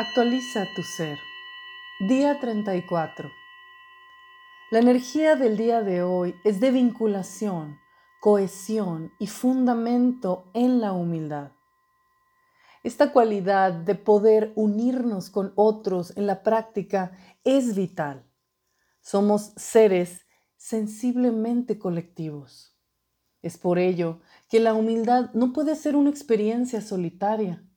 Actualiza tu ser. Día 34. La energía del día de hoy es de vinculación, cohesión y fundamento en la humildad. Esta cualidad de poder unirnos con otros en la práctica es vital. Somos seres sensiblemente colectivos. Es por ello que la humildad no puede ser una experiencia solitaria.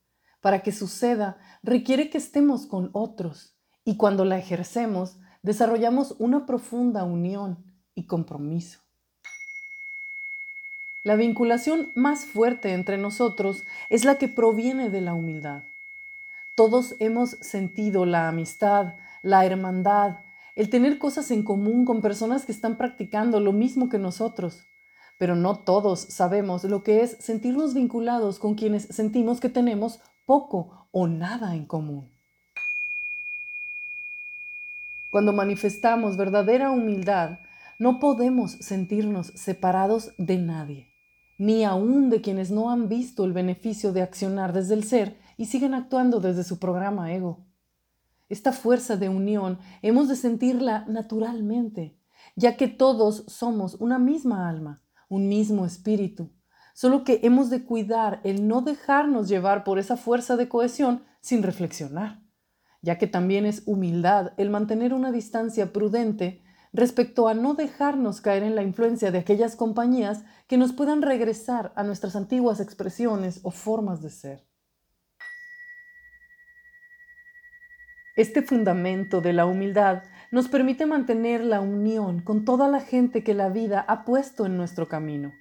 Para que suceda, requiere que estemos con otros y cuando la ejercemos, desarrollamos una profunda unión y compromiso. La vinculación más fuerte entre nosotros es la que proviene de la humildad. Todos hemos sentido la amistad, la hermandad, el tener cosas en común con personas que están practicando lo mismo que nosotros. Pero no todos sabemos lo que es sentirnos vinculados con quienes sentimos que tenemos poco o nada en común. Cuando manifestamos verdadera humildad, no podemos sentirnos separados de nadie, ni aún de quienes no han visto el beneficio de accionar desde el ser y siguen actuando desde su programa ego. Esta fuerza de unión hemos de sentirla naturalmente, ya que todos somos una misma alma, un mismo espíritu, solo que hemos de cuidar el no dejarnos llevar por esa fuerza de cohesión sin reflexionar ya que también es humildad el mantener una distancia prudente respecto a no dejarnos caer en la influencia de aquellas compañías que nos puedan regresar a nuestras antiguas expresiones o formas de ser. Este fundamento de la humildad nos permite mantener la unión con toda la gente que la vida ha puesto en nuestro camino,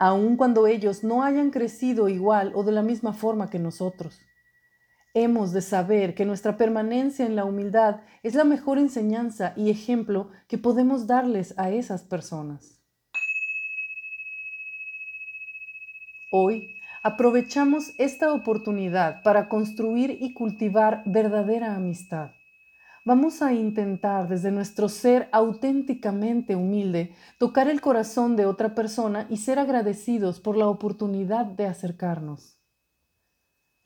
aun cuando ellos no hayan crecido igual o de la misma forma que nosotros. Hemos de saber que nuestra permanencia en la humildad es la mejor enseñanza y ejemplo que podemos darles a esas personas. Hoy aprovechamos esta oportunidad para construir y cultivar verdadera amistad. Vamos a intentar desde nuestro ser auténticamente humilde tocar el corazón de otra persona y ser agradecidos por la oportunidad de acercarnos.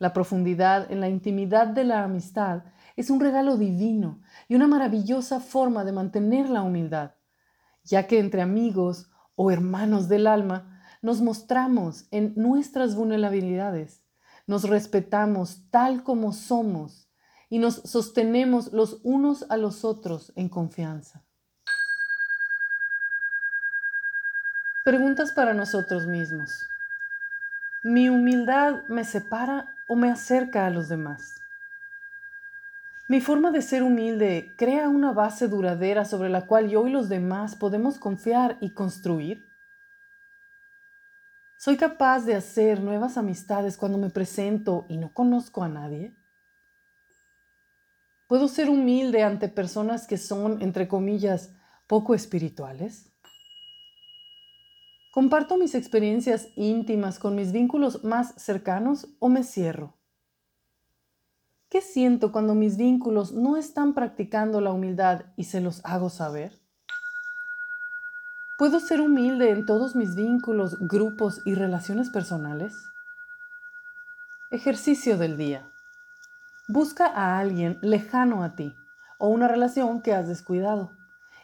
La profundidad en la intimidad de la amistad es un regalo divino y una maravillosa forma de mantener la humildad, ya que entre amigos o hermanos del alma nos mostramos en nuestras vulnerabilidades, nos respetamos tal como somos y nos sostenemos los unos a los otros en confianza. Preguntas para nosotros mismos. ¿Mi humildad me separa o me acerca a los demás. Mi forma de ser humilde crea una base duradera sobre la cual yo y los demás podemos confiar y construir. ¿Soy capaz de hacer nuevas amistades cuando me presento y no conozco a nadie? ¿Puedo ser humilde ante personas que son, entre comillas, poco espirituales? ¿Comparto mis experiencias íntimas con mis vínculos más cercanos o me cierro? ¿Qué siento cuando mis vínculos no están practicando la humildad y se los hago saber? ¿Puedo ser humilde en todos mis vínculos, grupos y relaciones personales? Ejercicio del día. Busca a alguien lejano a ti o una relación que has descuidado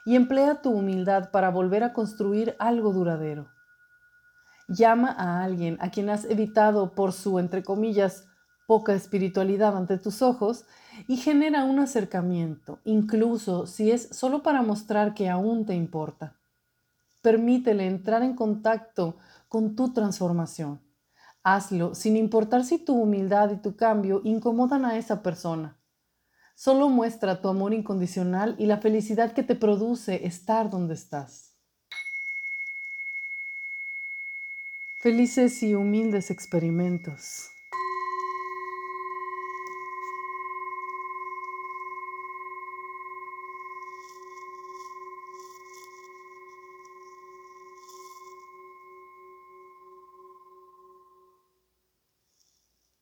y emplea tu humildad para volver a construir algo duradero. Llama a alguien a quien has evitado por su, entre comillas, poca espiritualidad ante tus ojos y genera un acercamiento, incluso si es solo para mostrar que aún te importa. Permítele entrar en contacto con tu transformación. Hazlo sin importar si tu humildad y tu cambio incomodan a esa persona. Solo muestra tu amor incondicional y la felicidad que te produce estar donde estás. Felices y humildes experimentos.